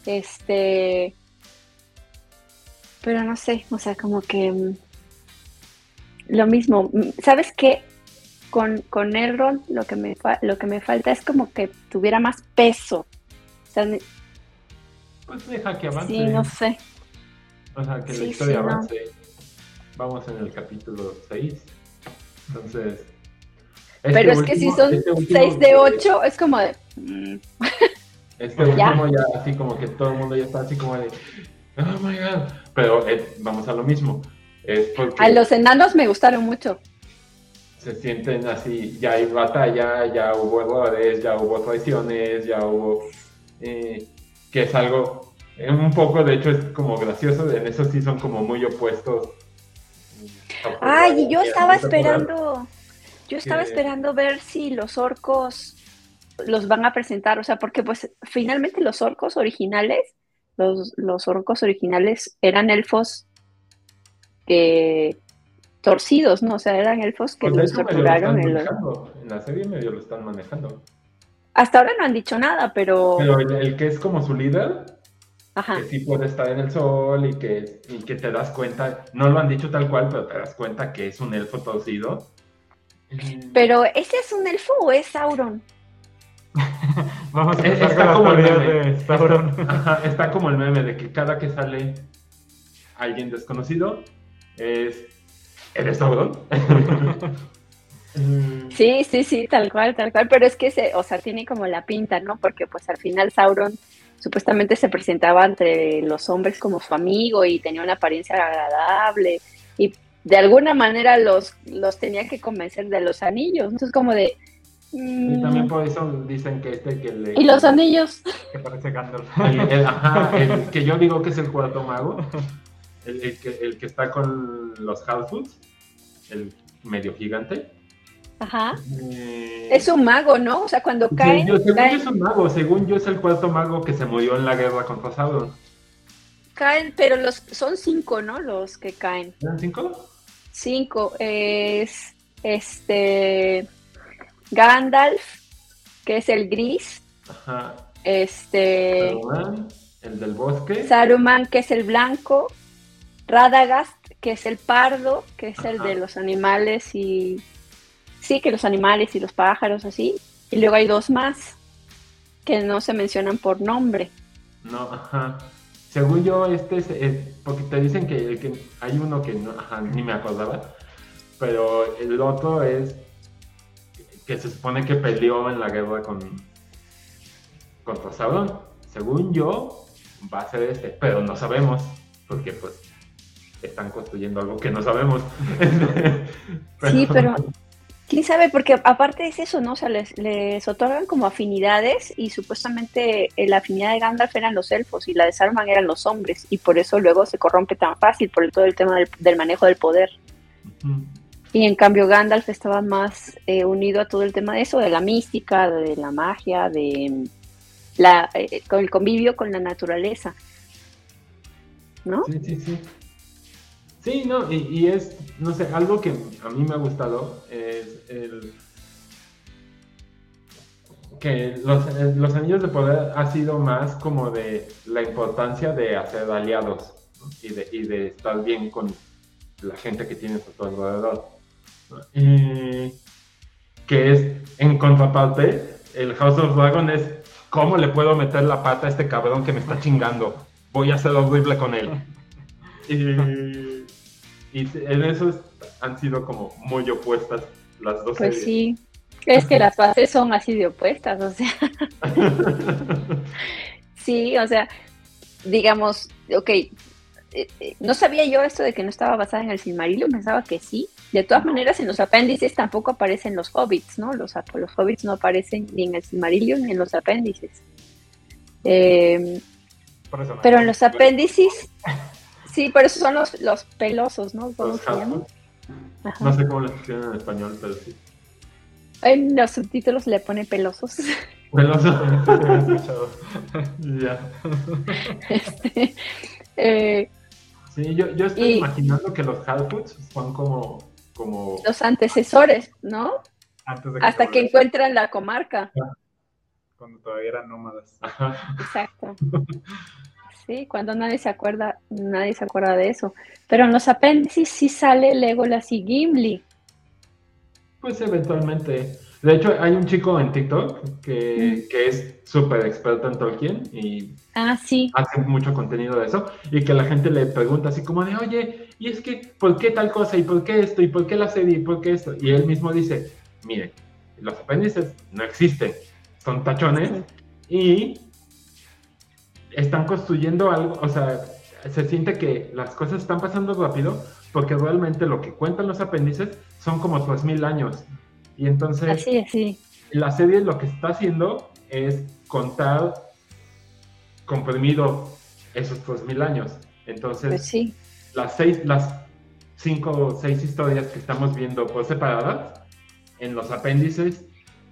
Este. Pero no sé, o sea, como que. Lo mismo. mm, ¿Sabes qué? Con, con Elrond lo que, me lo que me falta es como que tuviera más peso. O sea, ne- Pues deja que avance. sí, no sé. O sea, que la historia sí, no. avance. Vamos en el capítulo 6. Entonces. Pero este es que si son este último- 6 de 8, es como de. mm, Este Ya. último ya así como que todo el mundo ya está así como de. Oh my god. Pero eh, vamos a lo mismo. Es porque A los enanos me gustaron mucho. se sienten así. Ya hay batalla, ya hubo errores, ya hubo traiciones, ya hubo. eh, que es algo. un poco, de hecho, es como gracioso. En eso sí son como muy opuestos. Ay, y yo estaba esperando, yo estaba Que- esperando ver si los orcos los van a presentar, o sea, porque pues finalmente los orcos originales, los, los orcos originales eran elfos que torcidos, ¿no? O sea, eran elfos que Pues los torturaron. en los-. En la serie medio lo están manejando. Hasta ahora no han dicho nada, pero... Pero el, el que es como su líder, Ajá. que sí puede estar en el sol y que, y que te das cuenta, no lo han dicho tal cual, pero te das cuenta que es un elfo torcido. Mm, Pero ¿ese es un elfo o es Sauron? Vamos a empezar está con como las el teorías meme. de Sauron. Ajá, está como el meme de que cada que sale alguien desconocido es. ¿Eres Sauron? Mm, Sí, sí, sí, tal cual, tal cual, pero es que se, o sea, tiene como la pinta, ¿no? Porque pues al final Sauron supuestamente se presentaba entre los hombres como su amigo y tenía una apariencia agradable y de alguna manera los, los tenía que convencer de los anillos, entonces como de... Y mm, también por eso dicen que este que le. ¿Y los anillos? Que parece Gandalf. El, el- ajá, el que yo digo que es el cuarto mago. El, el que, el que está con los Halfoots, el medio gigante. Ajá. Eh, Es un mago, ¿no? O sea, cuando según caen, yo, según yo caen- es un mago, según yo es el cuarto mago que se murió en la guerra contra Sauron. caen, pero los son cinco, ¿no? Los que caen. ¿Eran cinco? Cinco. Es este Gandalf, que es el gris. Ajá. Este Saruman, el del bosque. Saruman, que es el blanco. Radagast, que es el pardo, que es el de los animales y. Sí, que los animales y los pájaros, así. Y luego hay dos más que no se mencionan por nombre. No, ajá. Según yo, este es, es- porque te dicen que hay uno que no, ajá, ni me acordaba, pero el otro es que se supone que peleó en la guerra con contra Sauron. Según yo, va a ser este, pero no sabemos, porque pues están construyendo algo que no sabemos. Sí, pero quién sabe, porque aparte es eso, ¿no? O sea, les, les otorgan como afinidades y supuestamente eh, la afinidad de Gandalf eran los elfos y la de Saruman eran los hombres y por eso luego se corrompe tan fácil por todo el tema del, del manejo del poder. Y en cambio Gandalf estaba más eh, unido a todo el tema de eso, de la mística, de la magia, de la, eh, con el convivio con la naturaleza. ¿No? Sí, sí, sí. Sí, no, y, y es, no sé, algo que a mí me ha gustado es el que los, los anillos de poder ha sido más como de la importancia de hacer aliados ¿no? y, de, y de estar bien con la gente que tienes a tu alrededor. ¿no? Y que es, en contraparte, el House of Dragon es cómo le puedo meter la pata a este cabrón que me está chingando. Voy a ser horrible con él. Y, y en eso es- han sido como muy opuestas las dos Pues series. sí. Es que las bases son así de opuestas, o sea. Sí, o sea, digamos, ok, eh, eh, no sabía yo esto de que no estaba basada en el Silmarillion, pensaba que sí. De todas maneras, en los apéndices tampoco aparecen los hobbits, ¿no? Los, los hobbits no aparecen ni en el Silmarillion ni en los apéndices. Eh, no. pero en los apéndices, sí, por eso son los, los pelosos, ¿no? ¿Cómo Los. No sé cómo lo escriben en español, pero sí. En los subtítulos le pone pelosos. Peloso. Sí, sí, he escuchado. ya. Este, eh, Sí, yo, yo estoy Y- imaginando que los Halfoots son como, como los antecesores, ¿no? Antes de Hasta se que encuentran la comarca. Cuando todavía eran nómadas. Exacto. Sí, cuando nadie se acuerda, nadie se acuerda de eso. Pero en los apéndices sí sale Legolas y Gimli. pues eventualmente. De hecho, hay un chico en TikTok que, Mm. que es súper experto en Tolkien y Ah, sí. hace mucho contenido de eso y que la gente le pregunta así como de, oye, ¿y es que por qué tal cosa? ¿Y por qué esto? ¿Y por qué la serie? ¿Y por qué esto? Y él mismo dice, mire, los apéndices no existen, son tachones y están construyendo algo, o sea, se siente que las cosas están pasando rápido porque realmente lo que cuentan los apéndices son como 3000 años. Y entonces Así es, sí. la serie lo que está haciendo es contar comprimido esos 3000 años. Entonces, Pues sí. las seis, las cinco o seis historias que estamos viendo por separadas, en los apéndices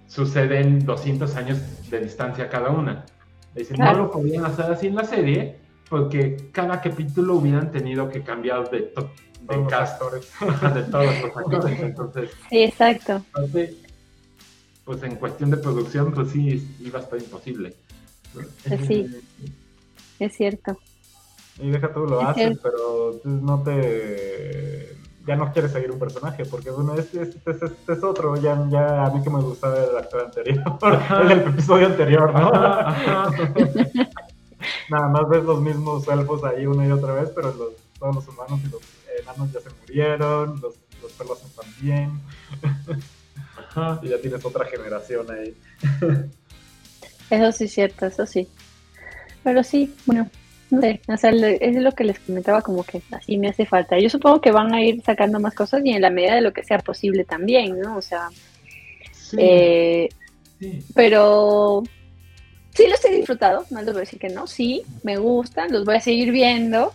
suceden 200 años de distancia cada una. Claro. no lo podían hacer así en la serie porque cada capítulo hubieran tenido que cambiar de, to- de Todos cast, de todos los actores. Entonces, Sí, exacto. aparte, pues en cuestión de producción, pues sí, iba a estar imposible. Pues sí. Es cierto. Y deja tú, lo Es haces, pero tú no te. Ya no quieres seguir un personaje, porque bueno, este, este, este- este es otro. Ya, ya a mí que me gustaba el actor anterior, el del episodio anterior, ¿no? Ajá, ajá. Nada más ves los mismos elfos ahí una y otra vez, pero los, todos los humanos y los enanos ya se murieron, los, los pelosos también, Ajá. y ya tienes otra generación ahí. Eso sí es cierto, eso sí. Pero sí, bueno, no sé, o sea, es lo que les comentaba, como que así me hace falta. Yo supongo que van a ir sacando más cosas y en la medida de lo que sea posible también, ¿no? O sea, Sí, eh, sí. pero sí los he disfrutado, no les voy a decir que no, sí, me gustan, los voy a seguir viendo,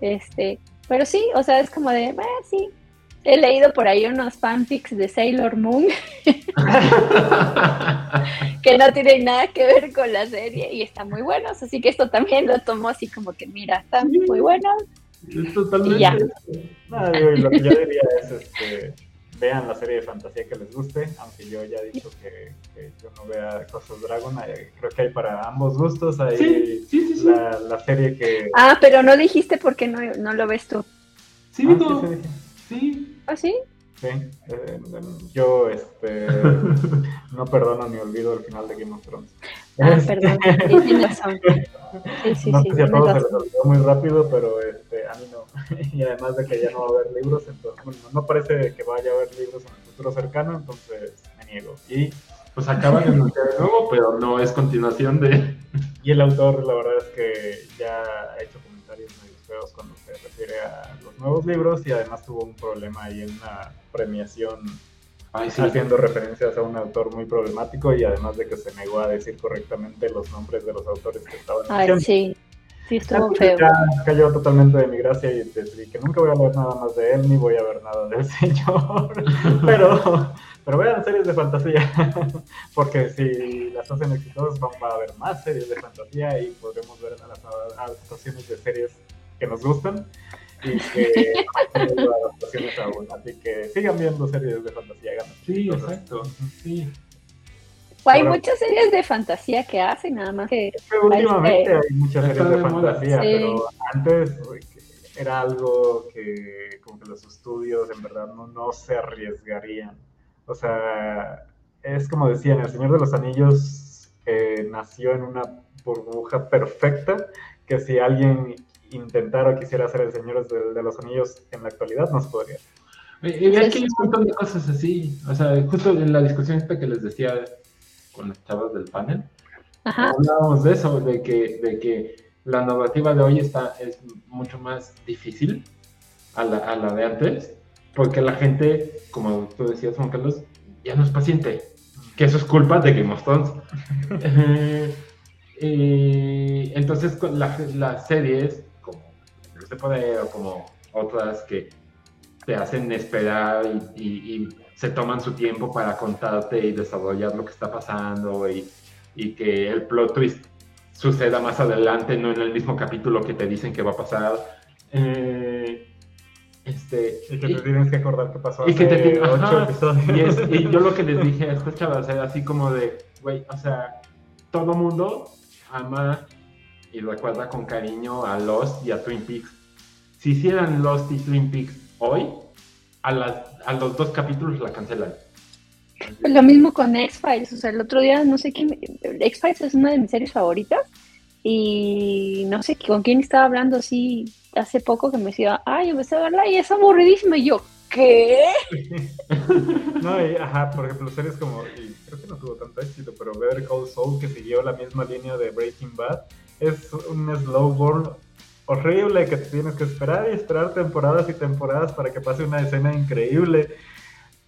este, pero sí, o sea, es como de, eh, sí, He leído por ahí unos fanfics de Sailor Moon que no tienen nada que ver con la serie y están muy buenos, así que esto también lo tomo así como que mira, están muy buenos. Es totalmente. Y ya. No, lo que yo diría es, este, vean la serie de fantasía que les guste, aunque yo ya he dicho que, que yo no vea Cosas Dragon, eh, creo que hay para ambos gustos, hay Sí, sí, sí, sí. La, la serie que... Ah, pero no dijiste por qué no, no lo ves tú. Sí, Ah, no, sí, sí, sí. sí. ¿Ah, sí? Sí, eh, yo este, no perdono ni olvido el final de Game of Thrones. Ah, perdón. Sí, tienes razón. Sí, sí, no sí, sé si a todos se les olvidó muy rápido, pero este, a mí no. Y además de que ya no va a haber libros, entonces bueno, no parece que vaya a haber libros en el futuro cercano, entonces me niego. Y, Pues acaban de anunciar de nuevo, pero no es continuación de. y el autor, la verdad es que ya ha hecho comentarios medio feos cuando refiere a los nuevos libros y además tuvo un problema ahí en una premiación Ay, sí. haciendo referencias a un autor muy problemático y además de que se negó a decir correctamente los nombres de los autores que estaban Ay, sí. Sí, estuvo feo. Ya cayó totalmente de mi gracia y decidí que nunca voy a leer nada más de él ni voy a ver nada del señor. pero, pero vean series de fantasía, porque si las hacen exitosas van a haber más series de fantasía y podremos ver a las adaptaciones de series que nos gustan y que adaptaciones aún. Así que sigan viendo series de fantasía. hagan Sí, exacto. Sí. Hay Ahora- muchas series de fantasía que hacen, nada más que últimamente Este- hay muchas series de de fantasía, Sí. pero antes era algo que como que los estudios en verdad no, no se arriesgarían. O sea, es como decían, El Señor de los Anillos eh, nació en una burbuja perfecta que si alguien intentara o quisiera hacer El Señor de, de los Anillos en la actualidad, no se podría. Y y aquí hay un montón de cosas así. O sea, justo en la discusión esta que les decía con las chavas del panel, Ajá. hablábamos de eso, de que, de que la narrativa de hoy está, es mucho más difícil a la, a la de antes, porque la gente, como tú decías, Juan Carlos, ya no es paciente, que eso es culpa de Game of Thrones. Eh, y entonces la- las series, Poder o como otras que te hacen esperar y, y- y se toman su tiempo para contarte y desarrollar lo que está pasando y, y que el plot twist suceda más adelante, no en el mismo capítulo que te dicen que va a pasar. Eh, este, Y que te tienes que acordar que pasó y que te hace tiene- ocho episodios. y yo lo que les dije a estas chavas era así como de, güey, o sea, todo mundo ama y recuerda con cariño a Lost y a Twin Peaks. Si hicieran Lost y Twin Peaks hoy, a, las, a los dos capítulos la cancelan. Lo mismo con X-Files, o sea, el otro día no sé quién, X-Files es una de mis series favoritas y no sé con quién estaba hablando así hace poco que me decía, ay, empecé a verla y es aburridísima y yo, ¿qué? No, y, ajá, por ejemplo, series como, y creo que no tuvo tanto éxito, pero Better Call Saul, que siguió la misma línea de Breaking Bad, es un slow burn horrible que te tienes que esperar y esperar temporadas y temporadas para que pase una escena increíble.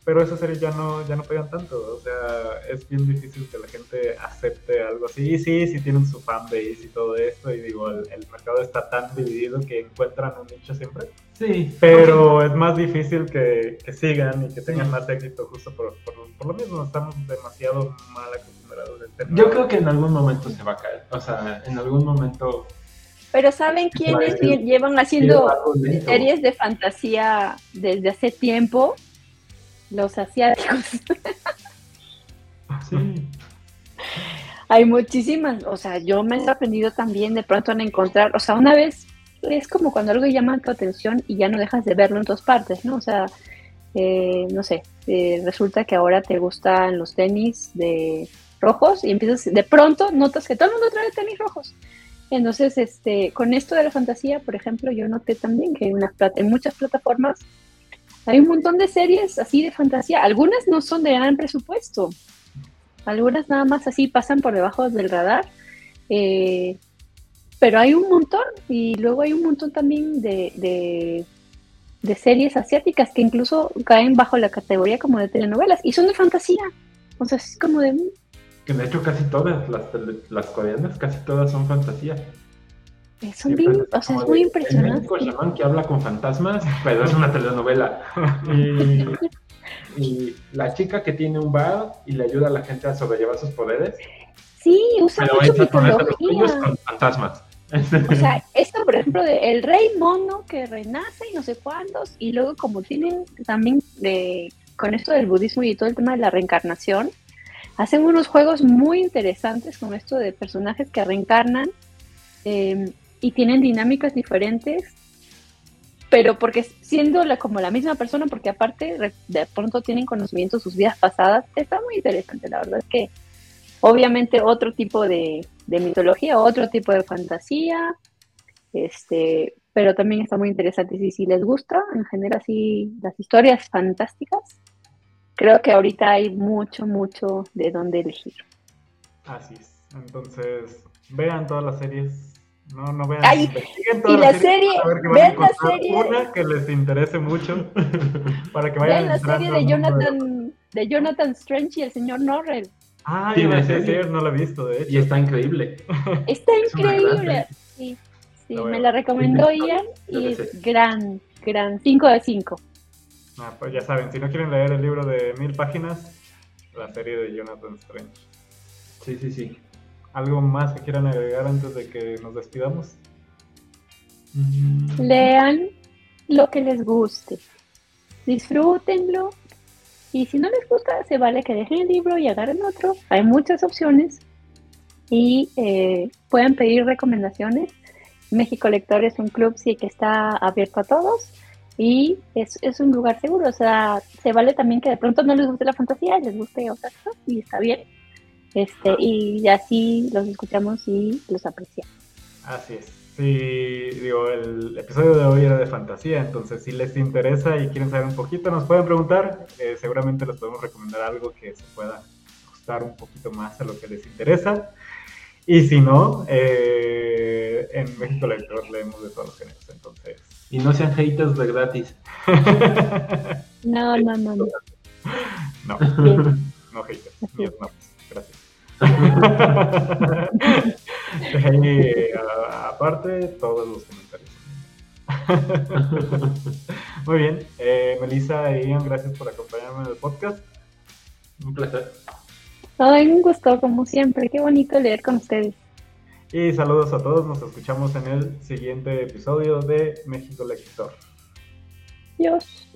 Pero esas series ya no, ya no pegan tanto, o sea, es bien difícil que la gente acepte algo así. Y sí, sí tienen su fanbase y todo esto, y digo, el, el mercado está tan dividido que encuentran un nicho siempre. Sí, Pero es más difícil que, que sigan y que tengan más éxito justo por, por, por lo mismo. Estamos demasiado mal acostumbrados. Yo creo que en algún momento se va a caer. O sea, en algún momento. Pero ¿saben quiénes llevan haciendo series de fantasía desde hace tiempo? Los asiáticos. Sí. Hay muchísimas, o sea, yo me he sorprendido también de pronto en encontrar, o sea, una vez es como cuando algo llama tu atención y ya no dejas de verlo en todas partes, ¿no? O sea, eh, no sé, eh, resulta que ahora te gustan los tenis de rojos y empiezas, de pronto notas que todo el mundo trae tenis rojos. Entonces, este, con esto de la fantasía, por ejemplo, yo noté también que en, unas en muchas plataformas hay un montón de series así de fantasía. Algunas no son de gran presupuesto, algunas nada más así pasan por debajo del radar. eh, pero hay un montón y luego hay un montón también de, de, de series asiáticas que incluso caen bajo la categoría como de telenovelas y son de fantasía. O sea, es como de... Que de hecho casi todas las, las coreanas, casi todas son fantasía. Son bien, o sea, es muy impresionante. El chamán que habla con fantasmas, pero es una telenovela. Y, y, la chica que tiene un bar y le ayuda a la gente a sobrellevar sus poderes. Sí, usa pero mucho mitología. con fantasmas. O sea, esto, por ejemplo, de el rey mono que renace y no sé cuántos, y luego como tienen también de, con esto del budismo y todo el tema de la reencarnación, hacen unos juegos muy interesantes con esto de personajes que reencarnan eh, y tienen dinámicas diferentes, pero porque siendo la, como la misma persona, porque aparte de pronto tienen conocimiento de sus vidas pasadas, está muy interesante, la verdad es que obviamente otro tipo de, de mitología, otro tipo de fantasía, este, pero también está muy interesante. Si, si les gusta, en general así las historias fantásticas, creo que ahorita hay mucho, mucho de dónde elegir. Así es, entonces vean todas las series. No, no vean. Ay, y la serie, vean la serie. Una que les interese mucho para que vayan Vean la serie de Jonathan, de Jonathan Strange y el señor Norrell. Ah, yo no la he visto, de hecho. Y está increíble. Está increíble. Sí, sí me la recomendó Ian y es gran, gran. 5 de 5. Ah, pues ya saben, si no quieren leer el libro de mil páginas, la serie de Jonathan Strange. Sí, sí, sí. ¿Algo más que quieran agregar antes de que nos despidamos? Mm. Lean lo que les guste. Disfrútenlo y si no les gusta, se vale que dejen el libro y agarren otro. Hay muchas opciones y eh, pueden pedir recomendaciones. México Lector es un club sí que está abierto a todos y es, es, un lugar seguro. O sea, se vale también que de pronto no les guste la fantasía, les guste otra cosa y está bien. Este, y así los escuchamos y los apreciamos. Así es. Sí, digo, el episodio de hoy era de fantasía, entonces si les interesa y quieren saber un poquito, nos pueden preguntar. Eh, seguramente les podemos recomendar algo que se pueda ajustar un poquito más a lo que les interesa. Y si no, eh, en México Lector leemos de todos los géneros, entonces. Y no sean haters de gratis. no, no, no, no. No, no haters, ni no. Gracias. y, aparte, todos los comentarios. Muy bien, eh, Melissa e Ian, gracias por acompañarme en el podcast. Un placer. Ay, un gusto, como siempre. Qué bonito leer con ustedes. Y saludos a todos. Nos escuchamos en el siguiente episodio de México Lector. Dios.